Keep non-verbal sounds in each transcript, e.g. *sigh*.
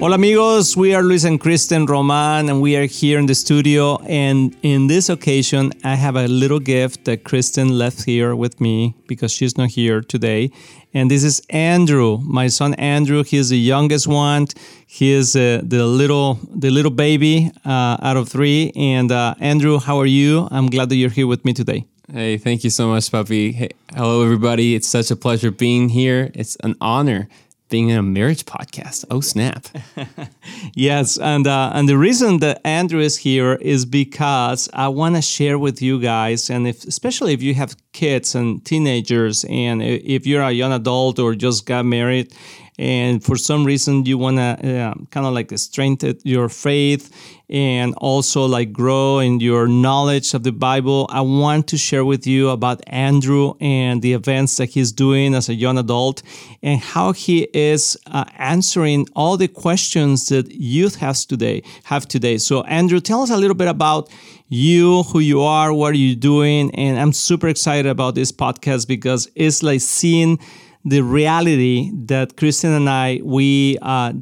Hola amigos, we are Luis and Kristen Roman and we are here in the studio and in this occasion I have a little gift that Kristen left here with me because she's not here today and this is Andrew, my son Andrew, he is the youngest one. He is uh, the little the little baby uh, out of 3 and uh, Andrew, how are you? I'm glad that you're here with me today. Hey, thank you so much, Papi. Hey, hello, everybody. It's such a pleasure being here. It's an honor being in a marriage podcast. Oh snap! *laughs* yes, and uh, and the reason that Andrew is here is because I want to share with you guys, and if especially if you have kids and teenagers, and if you're a young adult or just got married, and for some reason you want to uh, kind of like strengthen your faith and also like grow in your knowledge of the bible. I want to share with you about andrew and the events that he's doing as a young adult and how he is uh, answering all the questions that youth has today have today. So andrew tell us a little bit about you who you are what are you doing? And i'm super excited about this podcast because it's like seeing the reality that Kristen and I we uh,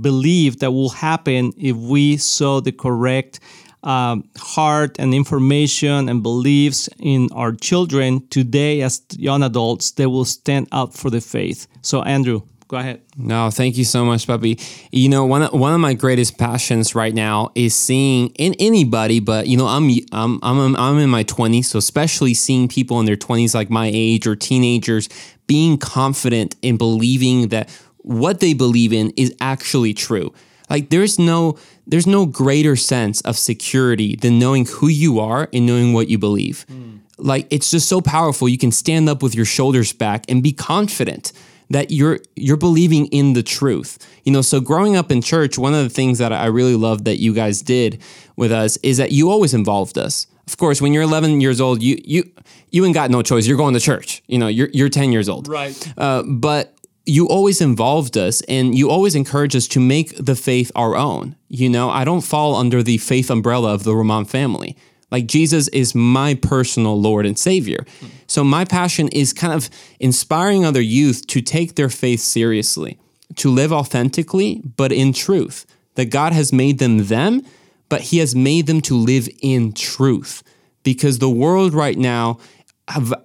believe that will happen if we saw the correct um, heart and information and beliefs in our children. Today as young adults they will stand up for the faith. So andrew go ahead no thank you so much Papi you know one of, one of my greatest passions right now is seeing in anybody but you know i'm i'm i'm, I'm in my 20s so especially seeing people in their 20s like my age or teenagers being confident in believing that what they believe in is actually true. Like there's no there's no greater sense of security than knowing who you are and knowing what you believe. Mm. Like it's just so powerful. You can stand up with your shoulders back and be confident that you're you're believing in the truth. You know, so growing up in church, one of the things that I really loved that you guys did with us is that you always involved us. Of course, when you're 11 years old, you you you ain't got no choice. You're going to church. You know, you're you're 10 years old. Right. Uh, but you always involved us and you always encourage us to make the faith our own. You know, I don't fall under the faith umbrella of the Roman family. Like Jesus is my personal Lord and Savior. So my passion is kind of inspiring other youth to take their faith seriously, to live authentically, but in truth. That God has made them them, but He has made them to live in truth. Because the world right now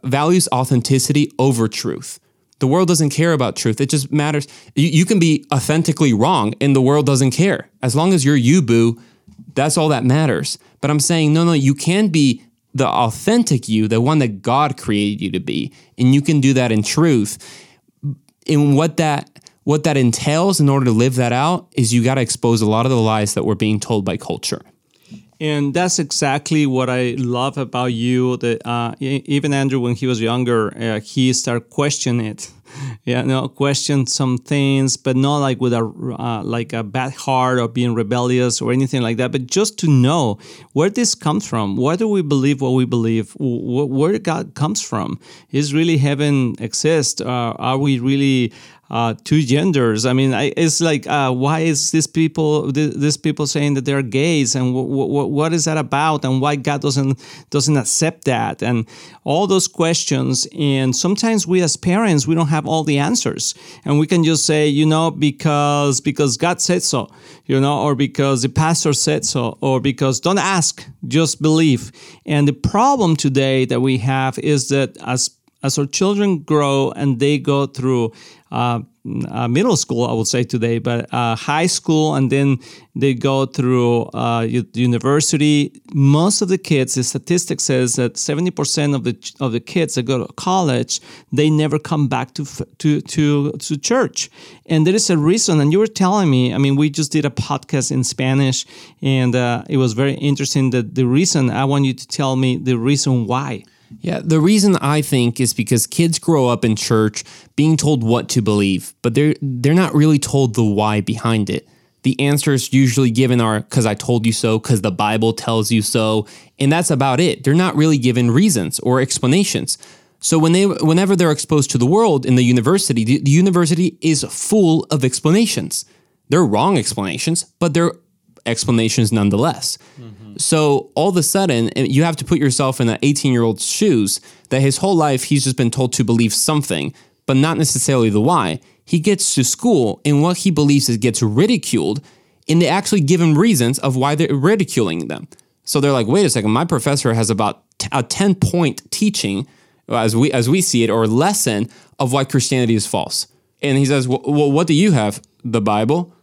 values authenticity over truth. The world doesn't care about truth. It just matters. You, you, can be authentically wrong and the world doesn't care. As long as you're you, boo, that's all that matters. But I'm saying, no, no, you can be the authentic you, the one that God created you to be. And you can do that in truth. And what that what that entails in order to live that out is you got to expose a lot of the lies that we're being told by culture. And that's exactly what I love about you. That uh, even Andrew, when he was younger, uh, he started questioning it. Yeah, no, question some things, but not like with a uh, like a bad heart or being rebellious or anything like that. But just to know where this comes from. Why do we believe what we believe? Where God comes from? Is really heaven exist? Uh, are we really uh, two genders. I mean, I, it's like, uh, why is this people th- this people saying that they're gays, and w- w- what is that about, and why God doesn't doesn't accept that, and all those questions. And sometimes we as parents we don't have all the answers, and we can just say, you know, because because God said so, you know, or because the pastor said so, or because don't ask, just believe. And the problem today that we have is that as as our children grow and they go through uh, uh, middle school, I would say today, but uh, high school, and then they go through uh, university. Most of the kids, the statistic says that seventy percent of the of the kids that go to college, they never come back to to to to church, and there is a reason. And you were telling me, I mean, we just did a podcast in Spanish, and uh, it was very interesting. That the reason I want you to tell me the reason why. Yeah, the reason I think is because kids grow up in church being told what to believe, but they're they're not really told the why behind it. The answers usually given are cuz I told you so, cuz the Bible tells you so, and that's about it. They're not really given reasons or explanations. So when they whenever they're exposed to the world in the university, the, the university is full of explanations. They're wrong explanations, but they're explanations nonetheless. Mm-hmm. So all of a sudden, eh, you have to put yourself in an 18 year old's shoes that his whole life he's just been told to believe something, but not necessarily the why. He gets to school and what he believes is gets ridiculed, and they actually give him reasons of why they're ridiculing them. So they're like, wait a second, my professor has about a 10 point teaching, uh, as we, as we see it, or lesson of why Christianity is false. And he says, well what do you have? The Bible?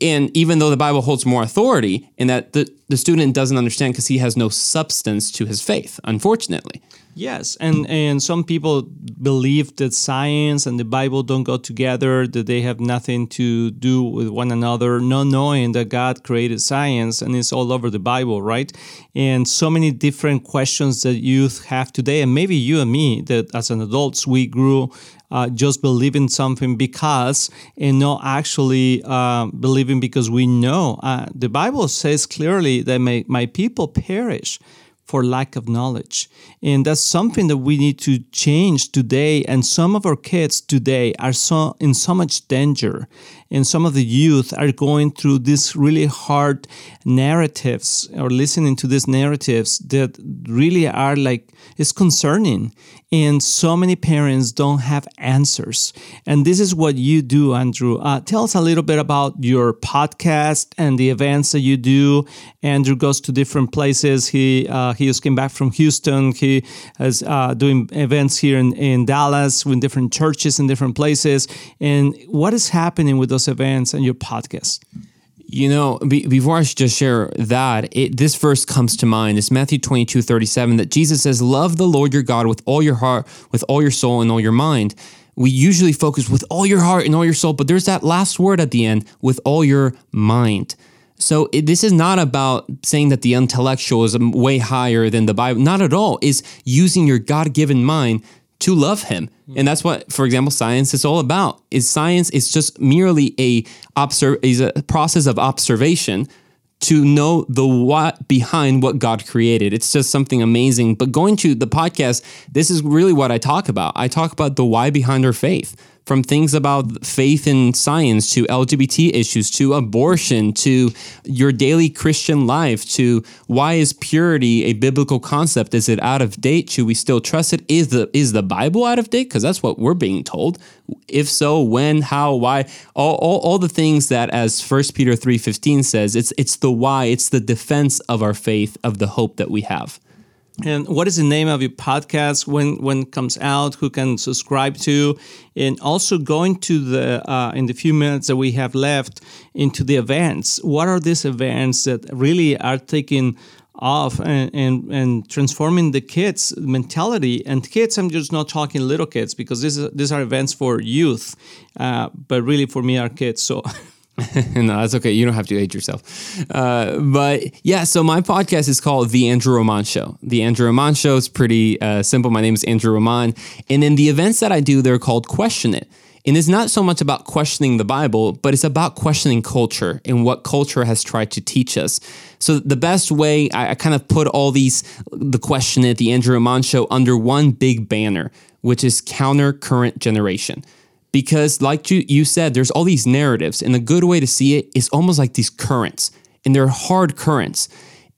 And even though the Bible holds more authority, in that the, the student doesn't understand because he has no substance to his faith, unfortunately. Yes, and and some people believe that science and the Bible don't go together, that they have nothing to do with one another, not knowing that God created science and it's all over the Bible, right? And so many different questions that youth have today, and maybe you and me, that as an adults we grew uh, just believing something because and not actually uh, believing because we know. Uh, the Bible says clearly that my, my people perish for lack of knowledge. And that's something that we need to change today. And some of our kids today are so in so much danger. And some of the youth are going through these really hard narratives or listening to these narratives that really are like it's concerning. And so many parents don't have answers. And this is what you do, Andrew. Uh, tell us a little bit about your podcast and the events that you do. Andrew goes to different places. He uh, he just came back from Houston. He is uh, doing events here in, in Dallas with different churches in different places. And what is happening with those events and your podcast? You know, be, before I just share that, it, this verse comes to mind. It's Matthew 22, 37, that Jesus says, Love the Lord your God with all your heart, with all your soul, and all your mind. We usually focus with all your heart and all your soul, but there's that last word at the end, with all your mind. So it, this is not about saying that the intellectual is way higher than the Bible. Not at all. Is using your God given mind to love him. Hmm. And that's what, for example, science is all about. Is science is just merely a observe is a process of observation to know the what behind what God created. It's just something amazing. But going to the podcast, this is really what I talk about. I talk about the why behind our faith from things about faith in science to LGBT issues to abortion to your daily Christian life to why is purity a biblical concept? Is it out of date? Should we still trust it? Is the is the Bible out of date? Because that's what we're being told. If so, when, how, why, all, all, all the things that as 1 Peter 3.15 says, it's it's the why, it's the defense of our faith, of the hope that we have. And what is the name of your podcast? When when it comes out? Who can subscribe to? And also going to the uh, in the few minutes that we have left into the events. What are these events that really are taking off and, and, and transforming the kids mentality and kids i'm just not talking little kids because this is, these are events for youth uh, but really for me are kids so *laughs* *laughs* no, that's okay. You don't have to hate yourself. Uh, but yeah, so my podcast is called The Andrew Roman Show. The Andrew Roman Show is pretty uh, simple. My name is Andrew Roman. And in the events that I do, they're called Question It. And it's not so much about questioning the Bible, but it's about questioning culture and what culture has tried to teach us. So the best way, I, I kind of put all these, the Question It, the Andrew Roman Show, under one big banner, which is Counter Current Generation because like you, you said there's all these narratives and a good way to see it is almost like these currents and they're hard currents.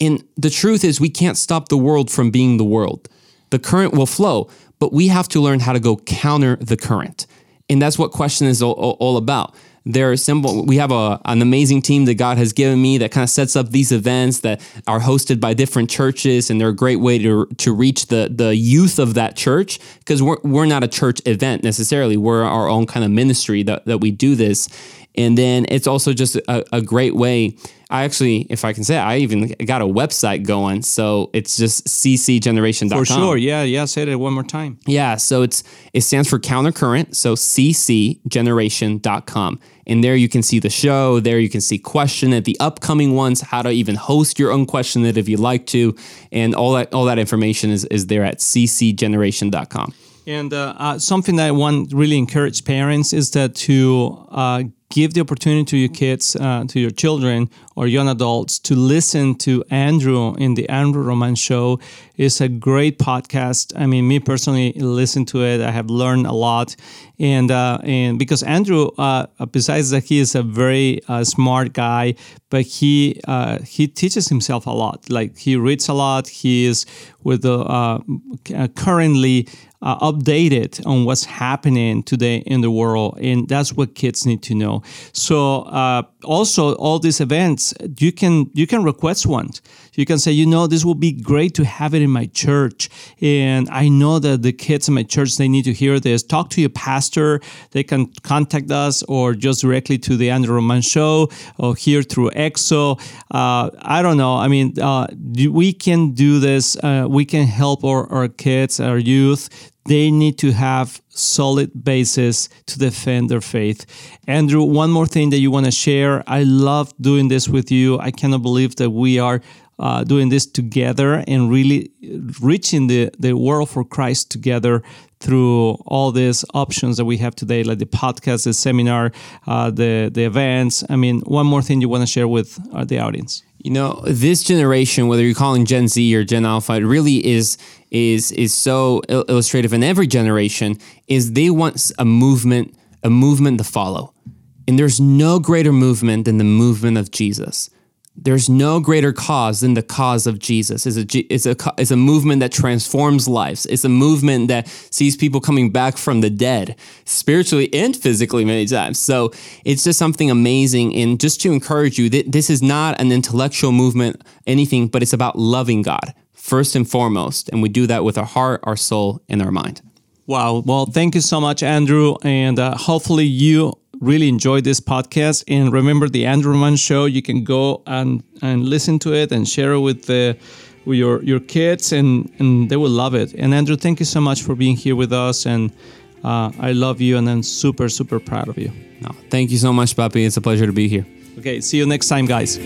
And the truth is we can't stop the world from being the world. The current will flow but we have to learn how to go counter the current. And that's what question is all, all about they're simple. We have a, an amazing team that God has given me that kind of sets up these events that are hosted by different churches, and they're a great way to, to reach the, the youth of that church because we're, we're not a church event necessarily. We're our own kind of ministry that, that we do this. And then it's also just a, a great way. I actually, if I can say, it, I even got a website going. So it's just ccgeneration.com. For sure. Yeah. Yeah. Say it one more time. Yeah. So it's it stands for countercurrent. So ccgeneration.com. And there you can see the show. There you can see Question It, the upcoming ones, how to even host your own Question It if you'd like to. And all that all that information is, is there at ccgeneration.com. And uh, uh, something that I want really encourage parents is that to uh, give the opportunity to your kids, uh, to your children or young adults to listen to Andrew in the Andrew Roman Show. It's a great podcast. I mean, me personally listen to it. I have learned a lot, and uh, and because Andrew, uh, besides that he is a very uh, smart guy, but he he teaches himself a lot. Like he reads a lot. He is with the currently uh, updated on what's happening today in the world, and that's what kids need to know. So uh, also all these events, you can you can request one. You can say, you know, this will be great to have it in my church, and I know that the kids in my church they need to hear this. Talk to your pastor. They can contact us or just directly to the Andrew Roman Show or here through EXO. Uh, I don't know. I mean, uh, we can do this. Uh, we can help our, our kids, our youth they need to have solid basis to defend their faith. Andrew, one more thing that you want to share. I love doing this with you. I cannot believe that we are uh, doing this together and really reaching the, the world for Christ together through all these options that we have today, like the podcast, the seminar, uh, the the events. I mean, one more thing you want to share with uh, the audience? You know, this generation, whether you're calling Gen Z or Gen Alpha, it really is is is so illustrative in every generation. Is they want a movement, a movement to follow, and there's no greater movement than the movement of Jesus. There's no greater cause than the cause of Jesus. It's a, it's, a, it's a movement that transforms lives. It's a movement that sees people coming back from the dead, spiritually and physically, many times. So it's just something amazing. And just to encourage you, this is not an intellectual movement, anything, but it's about loving God first and foremost. And we do that with our heart, our soul, and our mind. Wow. Well, thank you so much, Andrew. And uh, hopefully you really enjoyed this podcast. And remember the Andrew Roman Show. You can go and, and listen to it and share it with the with your your kids, and and they will love it. And Andrew, thank you so much for being here with us. And uh, I love you, and I'm super super proud of you. No, thank you so much, Papi. It's a pleasure to be here. Okay, see you next time, guys.